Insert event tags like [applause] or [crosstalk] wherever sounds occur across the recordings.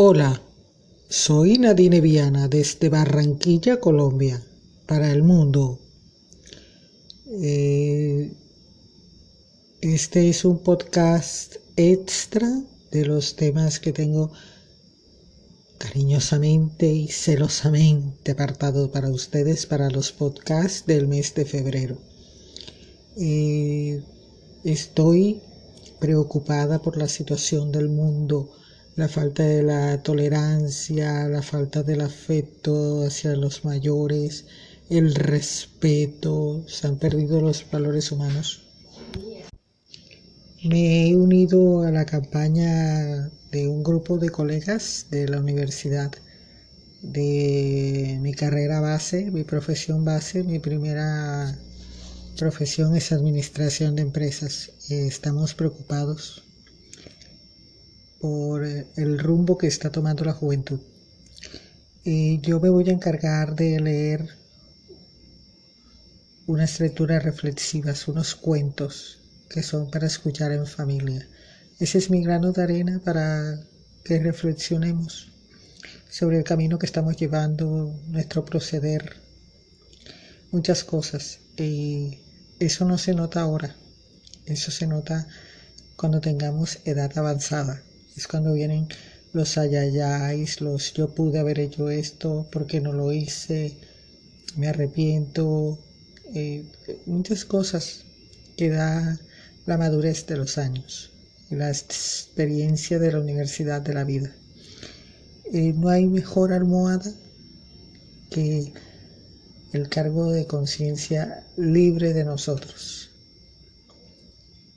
Hola, soy Nadine Viana desde Barranquilla, Colombia, para el mundo. Eh, este es un podcast extra de los temas que tengo cariñosamente y celosamente apartado para ustedes para los podcasts del mes de febrero. Eh, estoy preocupada por la situación del mundo, la falta de la tolerancia, la falta del afecto hacia los mayores, el respeto, se han perdido los valores humanos. Me he unido a la campaña de un grupo de colegas de la universidad de mi carrera base, mi profesión base, mi primera profesión es administración de empresas. Estamos preocupados por el rumbo que está tomando la juventud. Y yo me voy a encargar de leer unas lecturas reflexivas, unos cuentos que son para escuchar en familia. Ese es mi grano de arena para que reflexionemos sobre el camino que estamos llevando, nuestro proceder, muchas cosas. Y eso no se nota ahora, eso se nota cuando tengamos edad avanzada. Es cuando vienen los ayayáis, los yo pude haber hecho esto, porque no lo hice, me arrepiento, eh, muchas cosas que da la madurez de los años la experiencia de la universidad de la vida. Eh, no hay mejor almohada que el cargo de conciencia libre de nosotros.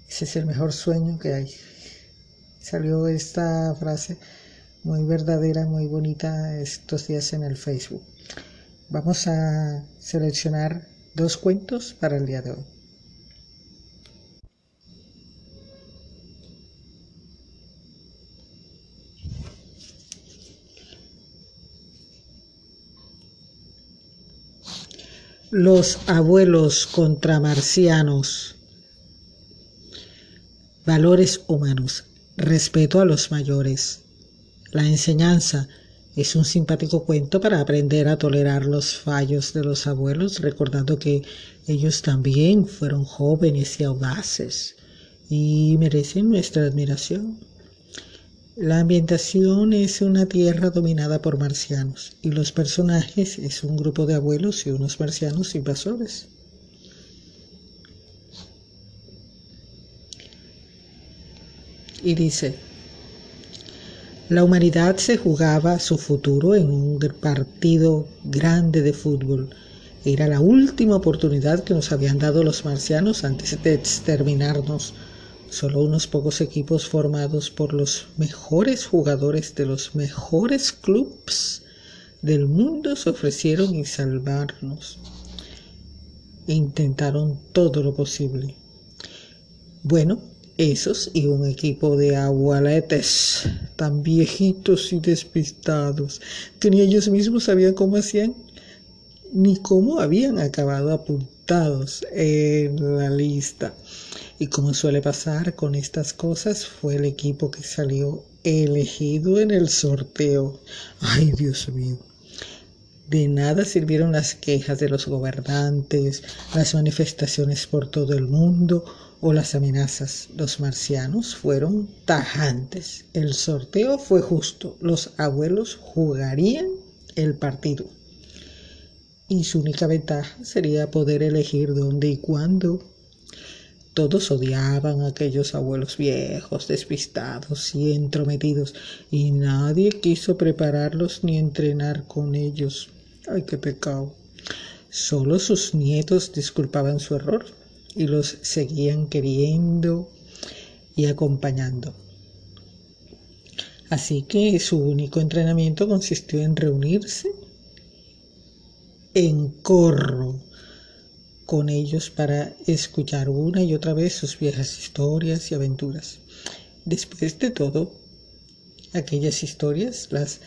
Ese es el mejor sueño que hay. Salió esta frase muy verdadera, muy bonita estos días en el Facebook. Vamos a seleccionar dos cuentos para el día de hoy. Los abuelos contra marcianos. Valores humanos. Respeto a los mayores. La enseñanza es un simpático cuento para aprender a tolerar los fallos de los abuelos, recordando que ellos también fueron jóvenes y audaces y merecen nuestra admiración. La ambientación es una tierra dominada por marcianos y los personajes es un grupo de abuelos y unos marcianos invasores. Y dice, la humanidad se jugaba su futuro en un partido grande de fútbol. Era la última oportunidad que nos habían dado los marcianos antes de exterminarnos Solo unos pocos equipos formados por los mejores jugadores de los mejores clubes del mundo se ofrecieron y salvarnos. E intentaron todo lo posible. Bueno, esos y un equipo de abueletes tan viejitos y despistados que ni ellos mismos sabían cómo hacían ni cómo habían acabado apuntados en la lista. Y como suele pasar con estas cosas, fue el equipo que salió elegido en el sorteo. Ay, Dios mío. De nada sirvieron las quejas de los gobernantes, las manifestaciones por todo el mundo o las amenazas. Los marcianos fueron tajantes. El sorteo fue justo. Los abuelos jugarían el partido. Y su única ventaja sería poder elegir dónde y cuándo todos odiaban a aquellos abuelos viejos, despistados y entrometidos, y nadie quiso prepararlos ni entrenar con ellos. ¡Ay, qué pecado! Solo sus nietos disculpaban su error y los seguían queriendo y acompañando. Así que su único entrenamiento consistió en reunirse en corro con ellos para escuchar una y otra vez sus viejas historias y aventuras. Después de todo, aquellas historias las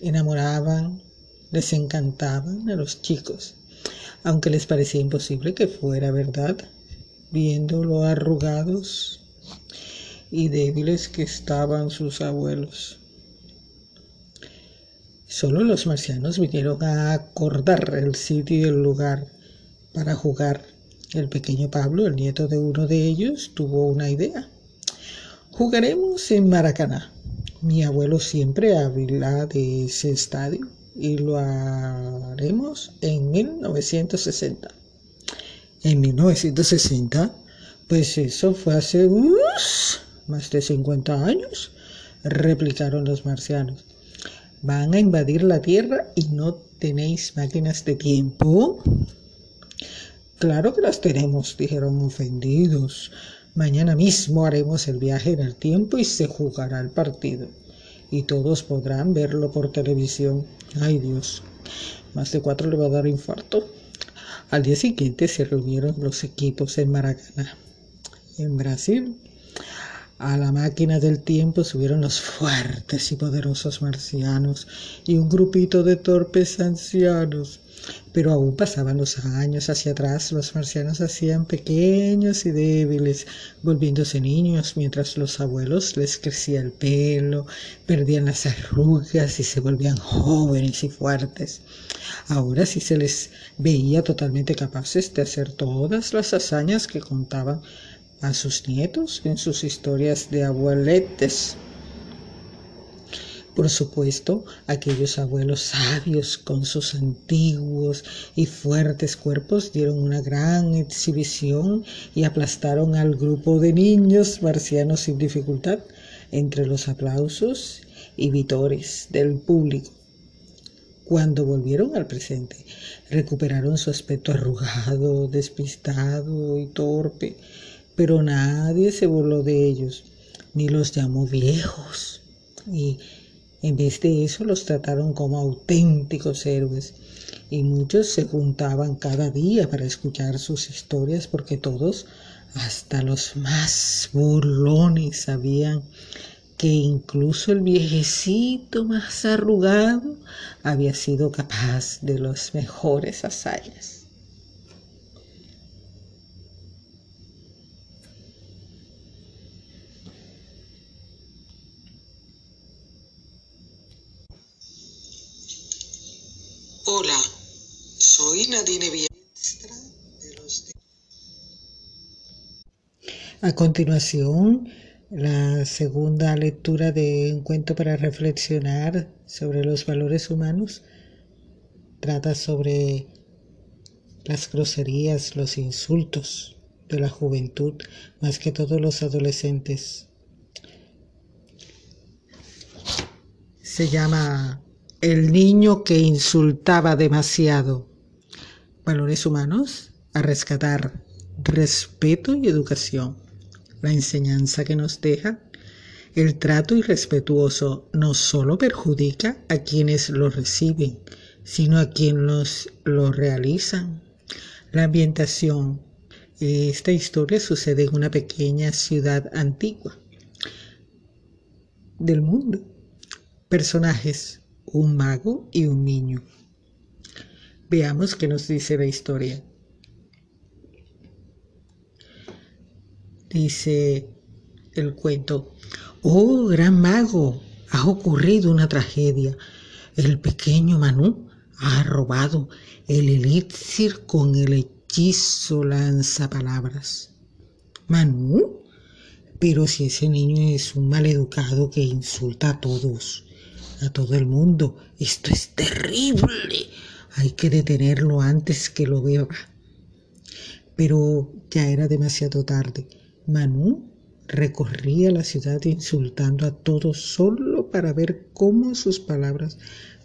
enamoraban, les encantaban a los chicos, aunque les parecía imposible que fuera verdad, viendo lo arrugados y débiles que estaban sus abuelos. Solo los marcianos vinieron a acordar el sitio y el lugar para jugar. El pequeño Pablo, el nieto de uno de ellos, tuvo una idea. Jugaremos en Maracaná. Mi abuelo siempre habla de ese estadio y lo haremos en 1960. En 1960, pues eso fue hace más de 50 años, replicaron los marcianos. Van a invadir la Tierra y no tenéis máquinas de tiempo. Claro que las tenemos, dijeron ofendidos. Mañana mismo haremos el viaje en el tiempo y se jugará el partido. Y todos podrán verlo por televisión. Ay Dios, más de cuatro le va a dar infarto. Al día siguiente se reunieron los equipos en Maracaná, en Brasil. A la máquina del tiempo subieron los fuertes y poderosos marcianos y un grupito de torpes ancianos. Pero aún pasaban los años hacia atrás, los marcianos hacían pequeños y débiles, volviéndose niños, mientras los abuelos les crecía el pelo, perdían las arrugas y se volvían jóvenes y fuertes. Ahora sí se les veía totalmente capaces de hacer todas las hazañas que contaban a sus nietos en sus historias de abueletes. Por supuesto, aquellos abuelos sabios con sus antiguos y fuertes cuerpos dieron una gran exhibición y aplastaron al grupo de niños marcianos sin dificultad entre los aplausos y vitores del público. Cuando volvieron al presente, recuperaron su aspecto arrugado, despistado y torpe pero nadie se burló de ellos, ni los llamó viejos. Y en vez de eso los trataron como auténticos héroes. Y muchos se juntaban cada día para escuchar sus historias porque todos, hasta los más burlones, sabían que incluso el viejecito más arrugado había sido capaz de las mejores hazañas. Hola, soy Nadine Biestra de los... A continuación, la segunda lectura de un cuento para reflexionar sobre los valores humanos trata sobre las groserías, los insultos de la juventud, más que todos los adolescentes. Se llama el niño que insultaba demasiado. Valores humanos a rescatar respeto y educación. La enseñanza que nos deja el trato irrespetuoso no solo perjudica a quienes lo reciben, sino a quienes lo realizan. La ambientación. Esta historia sucede en una pequeña ciudad antigua del mundo. Personajes un mago y un niño. Veamos qué nos dice la historia. Dice el cuento, oh gran mago, ha ocurrido una tragedia. El pequeño Manú ha robado el elixir con el hechizo lanzapalabras. ¿Manú? Pero si ese niño es un maleducado que insulta a todos a todo el mundo. Esto es terrible. Hay que detenerlo antes que lo beba. Pero ya era demasiado tarde. Manu recorría la ciudad insultando a todos solo para ver cómo sus palabras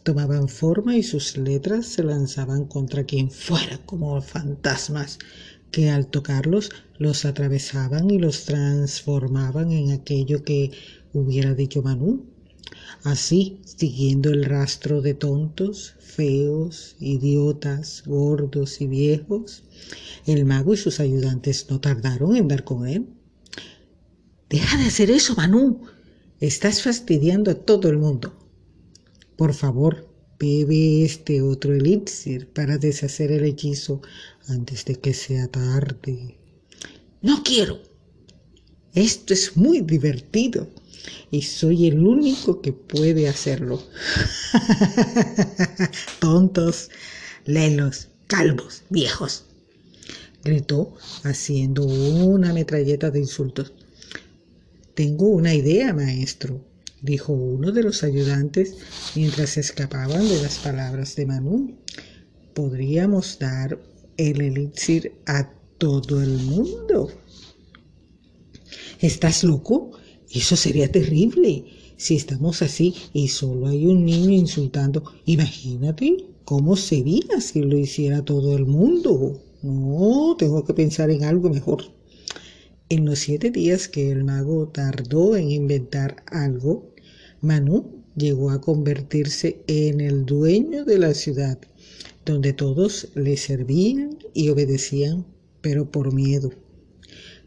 tomaban forma y sus letras se lanzaban contra quien fuera como fantasmas que al tocarlos los atravesaban y los transformaban en aquello que hubiera dicho Manu Así, siguiendo el rastro de tontos, feos, idiotas, gordos y viejos, el mago y sus ayudantes no tardaron en dar con él. Deja de hacer eso, Manu. Estás fastidiando a todo el mundo. Por favor, bebe este otro elixir para deshacer el hechizo antes de que sea tarde. No quiero. Esto es muy divertido y soy el único que puede hacerlo. [laughs] Tontos, lelos, calvos, viejos, gritó haciendo una metralleta de insultos. Tengo una idea, maestro, dijo uno de los ayudantes mientras escapaban de las palabras de Manu. Podríamos dar el elixir a todo el mundo. ¿Estás loco? Eso sería terrible. Si estamos así y solo hay un niño insultando, imagínate cómo sería si lo hiciera todo el mundo. No, tengo que pensar en algo mejor. En los siete días que el mago tardó en inventar algo, Manu llegó a convertirse en el dueño de la ciudad, donde todos le servían y obedecían, pero por miedo.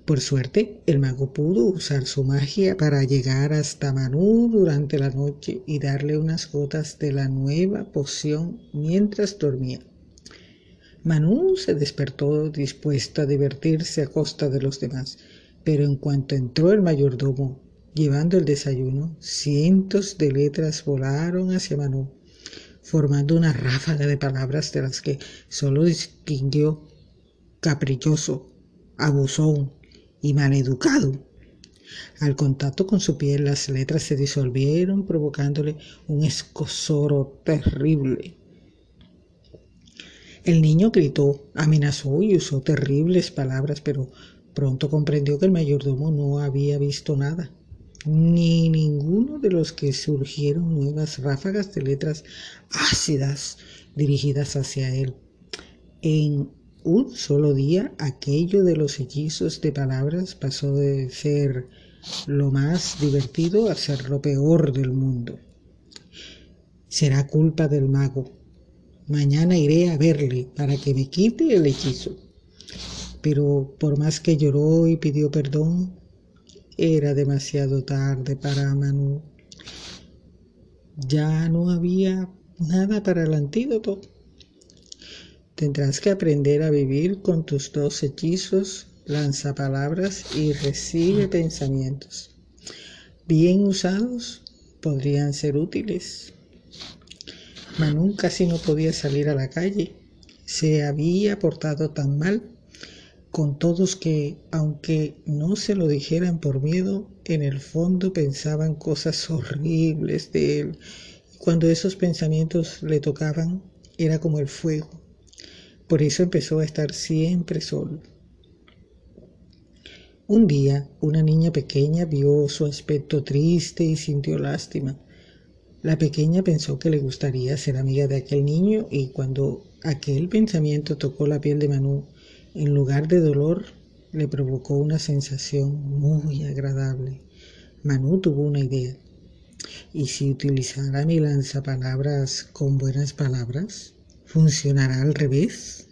Por suerte, el mago pudo usar su magia para llegar hasta Manu durante la noche y darle unas gotas de la nueva poción mientras dormía. Manu se despertó dispuesto a divertirse a costa de los demás, pero en cuanto entró el mayordomo llevando el desayuno, cientos de letras volaron hacia Manu, formando una ráfaga de palabras de las que solo distinguió caprichoso, abusón y maleducado. Al contacto con su piel las letras se disolvieron provocándole un escosoro terrible. El niño gritó, amenazó y usó terribles palabras, pero pronto comprendió que el mayordomo no había visto nada, ni ninguno de los que surgieron nuevas ráfagas de letras ácidas dirigidas hacia él. En un solo día aquello de los hechizos de palabras pasó de ser lo más divertido a ser lo peor del mundo. Será culpa del mago, Mañana iré a verle para que me quite el hechizo. Pero por más que lloró y pidió perdón, era demasiado tarde para Manu. Ya no había nada para el antídoto. Tendrás que aprender a vivir con tus dos hechizos, lanza palabras y recibe pensamientos. Bien usados, podrían ser útiles. Manu casi no podía salir a la calle. Se había portado tan mal con todos que, aunque no se lo dijeran por miedo, en el fondo pensaban cosas horribles de él. cuando esos pensamientos le tocaban, era como el fuego. Por eso empezó a estar siempre solo. Un día, una niña pequeña vio su aspecto triste y sintió lástima. La pequeña pensó que le gustaría ser amiga de aquel niño y cuando aquel pensamiento tocó la piel de Manu, en lugar de dolor, le provocó una sensación muy agradable. Manu tuvo una idea. ¿Y si utilizara mi lanzapalabras con buenas palabras? ¿Funcionará al revés?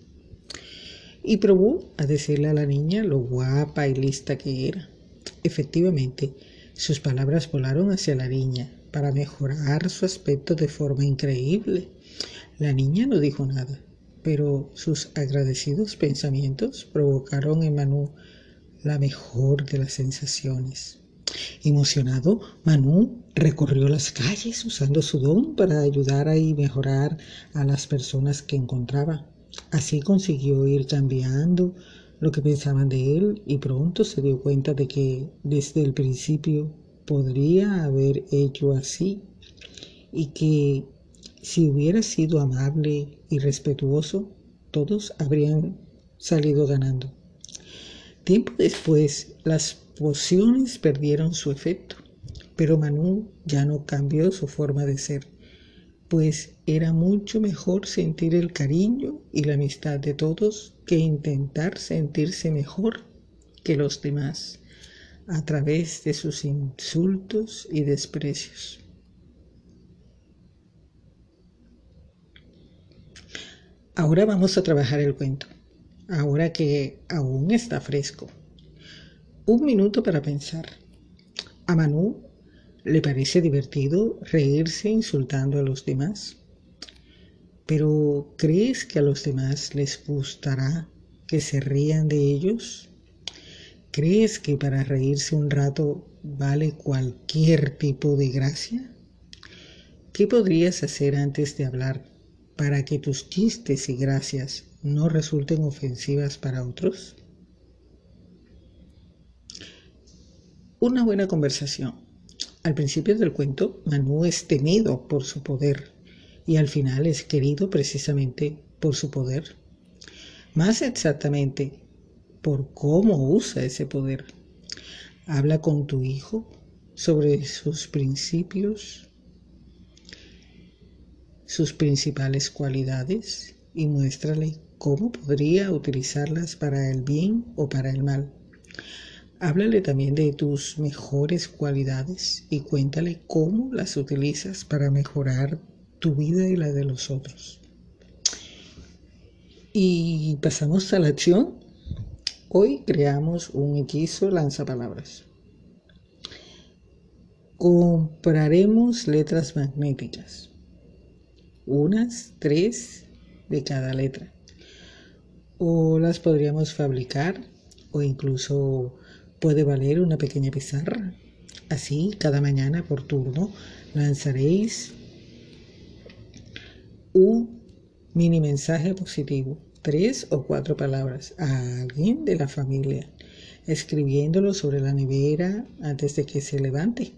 Y probó a decirle a la niña lo guapa y lista que era. Efectivamente, sus palabras volaron hacia la niña, para mejorar su aspecto de forma increíble. La niña no dijo nada, pero sus agradecidos pensamientos provocaron en Manu la mejor de las sensaciones. Emocionado, Manu recorrió las calles usando su don para ayudar y mejorar a las personas que encontraba. Así consiguió ir cambiando lo que pensaban de él y pronto se dio cuenta de que desde el principio podría haber hecho así y que si hubiera sido amable y respetuoso, todos habrían salido ganando. Tiempo después, las pociones perdieron su efecto, pero Manu ya no cambió su forma de ser, pues era mucho mejor sentir el cariño y la amistad de todos que intentar sentirse mejor que los demás a través de sus insultos y desprecios. Ahora vamos a trabajar el cuento, ahora que aún está fresco. Un minuto para pensar. A Manu le parece divertido reírse insultando a los demás. Pero ¿crees que a los demás les gustará que se rían de ellos? ¿Crees que para reírse un rato vale cualquier tipo de gracia? ¿Qué podrías hacer antes de hablar para que tus chistes y gracias no resulten ofensivas para otros? Una buena conversación. Al principio del cuento, Manu es temido por su poder y al final es querido precisamente por su poder. Más exactamente, por cómo usa ese poder. Habla con tu hijo sobre sus principios, sus principales cualidades y muéstrale cómo podría utilizarlas para el bien o para el mal. Háblale también de tus mejores cualidades y cuéntale cómo las utilizas para mejorar tu vida y la de los otros. Y pasamos a la acción. Hoy creamos un hechizo lanzapalabras. Compraremos letras magnéticas. Unas tres de cada letra. O las podríamos fabricar o incluso puede valer una pequeña pizarra. Así, cada mañana por turno lanzaréis un mini mensaje positivo, tres o cuatro palabras a alguien de la familia, escribiéndolo sobre la nevera antes de que se levante.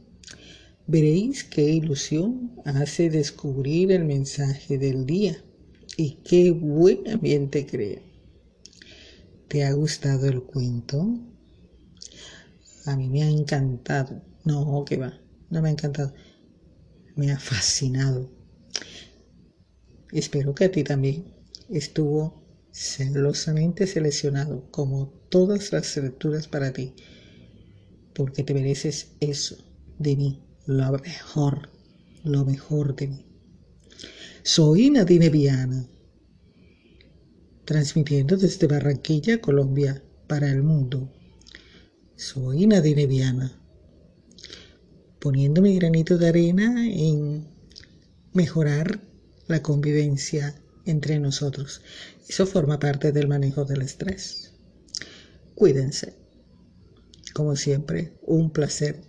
Veréis qué ilusión hace descubrir el mensaje del día y qué buen ambiente crea. ¿Te ha gustado el cuento? A mí me ha encantado. No, que va, no me ha encantado. Me ha fascinado. Espero que a ti también estuvo celosamente seleccionado como todas las lecturas para ti, porque te mereces eso de mí, lo mejor, lo mejor de mí. Soy Nadine Viana, transmitiendo desde Barranquilla, Colombia, para el mundo. Soy Nadine Viana, poniendo mi granito de arena en mejorar la convivencia entre nosotros. Eso forma parte del manejo del estrés. Cuídense. Como siempre, un placer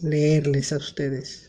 leerles a ustedes.